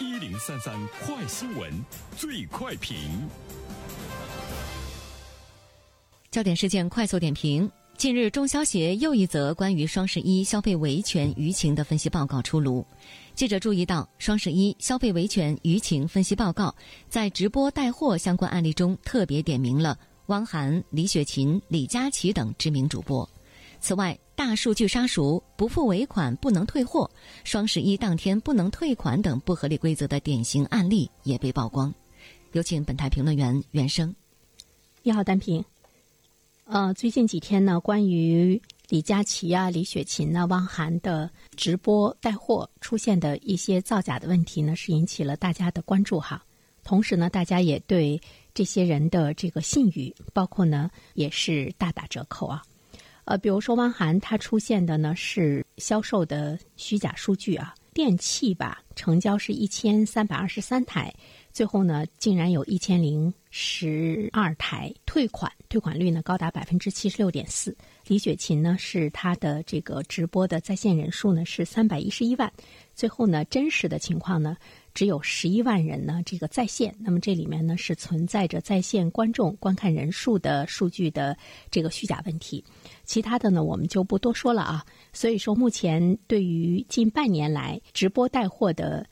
一零三三快新闻，最快评。焦点事件快速点评：近日，中消协又一则关于双十一消费维权舆情的分析报告出炉。记者注意到，双十一消费维权舆情分析报告在直播带货相关案例中特别点名了汪涵、李雪琴、李佳琦等知名主播。此外，大数据杀熟、不付尾款不能退货、双十一当天不能退款等不合理规则的典型案例也被曝光。有请本台评论员袁生。你好，单平。呃，最近几天呢，关于李佳琦啊、李雪琴呢、汪涵的直播带货出现的一些造假的问题呢，是引起了大家的关注哈。同时呢，大家也对这些人的这个信誉，包括呢，也是大打折扣啊。呃，比如说汪涵，他出现的呢是销售的虚假数据啊，电器吧成交是一千三百二十三台，最后呢竟然有一千零十二台退款，退款率呢高达百分之七十六点四。李雪琴呢是他的这个直播的在线人数呢是三百一十一万，最后呢真实的情况呢。只有十一万人呢，这个在线。那么这里面呢是存在着在线观众观看人数的数据的这个虚假问题。其他的呢我们就不多说了啊。所以说，目前对于近半年来直播带货的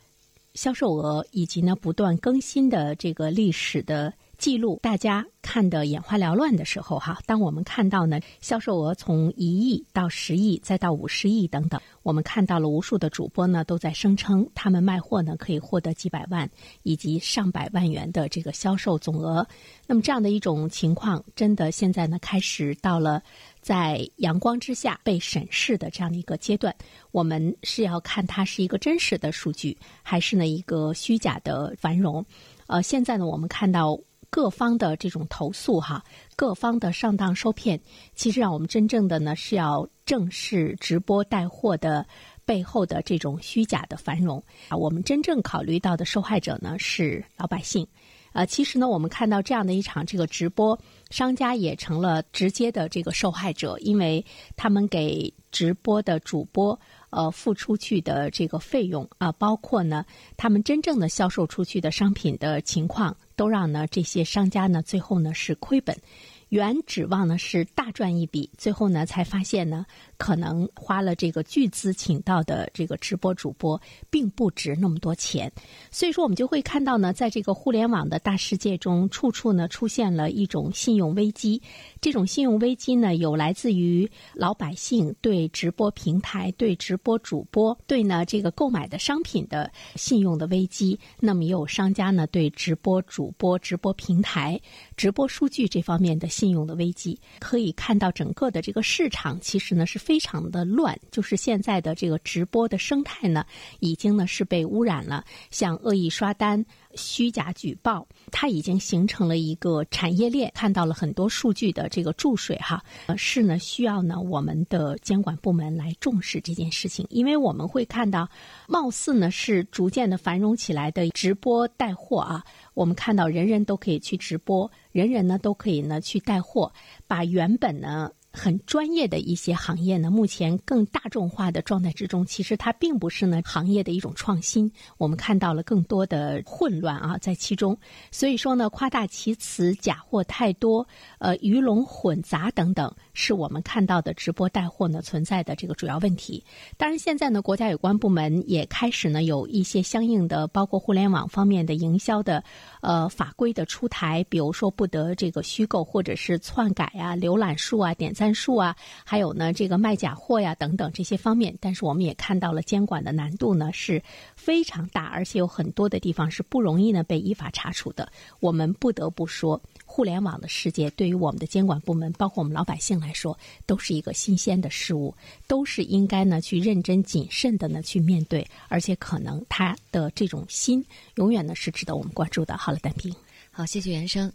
销售额以及呢不断更新的这个历史的。记录大家看得眼花缭乱的时候，哈，当我们看到呢销售额从一亿到十亿，再到五十亿等等，我们看到了无数的主播呢都在声称他们卖货呢可以获得几百万以及上百万元的这个销售总额。那么这样的一种情况，真的现在呢开始到了在阳光之下被审视的这样的一个阶段。我们是要看它是一个真实的数据，还是呢一个虚假的繁荣？呃，现在呢我们看到。各方的这种投诉，哈，各方的上当受骗，其实让我们真正的呢是要正视直播带货的背后的这种虚假的繁荣啊。我们真正考虑到的受害者呢是老百姓，呃，其实呢，我们看到这样的一场这个直播，商家也成了直接的这个受害者，因为他们给直播的主播。呃，付出去的这个费用啊，包括呢，他们真正的销售出去的商品的情况，都让呢这些商家呢最后呢是亏本。原指望呢是大赚一笔，最后呢才发现呢，可能花了这个巨资请到的这个直播主播，并不值那么多钱。所以说，我们就会看到呢，在这个互联网的大世界中，处处呢出现了一种信用危机。这种信用危机呢，有来自于老百姓对直播平台、对直播主播、对呢这个购买的商品的信用的危机。那么也有商家呢对直播主播、直播平台、直播数据这方面的。信用的危机可以看到，整个的这个市场其实呢是非常的乱，就是现在的这个直播的生态呢，已经呢是被污染了，像恶意刷单、虚假举报，它已经形成了一个产业链，看到了很多数据的这个注水哈，是呢需要呢我们的监管部门来重视这件事情，因为我们会看到，貌似呢是逐渐的繁荣起来的直播带货啊。我们看到，人人都可以去直播，人人呢都可以呢去带货，把原本呢。很专业的一些行业呢，目前更大众化的状态之中，其实它并不是呢行业的一种创新。我们看到了更多的混乱啊，在其中。所以说呢，夸大其词、假货太多，呃，鱼龙混杂等等，是我们看到的直播带货呢存在的这个主要问题。当然，现在呢，国家有关部门也开始呢有一些相应的，包括互联网方面的营销的呃法规的出台，比如说不得这个虚构或者是篡改啊、浏览数啊、点赞。参数啊，还有呢，这个卖假货呀等等这些方面，但是我们也看到了监管的难度呢是非常大，而且有很多的地方是不容易呢被依法查处的。我们不得不说，互联网的世界对于我们的监管部门，包括我们老百姓来说，都是一个新鲜的事物，都是应该呢去认真谨慎的呢去面对，而且可能他的这种心永远呢是值得我们关注的。好了，单平，好，谢谢袁生。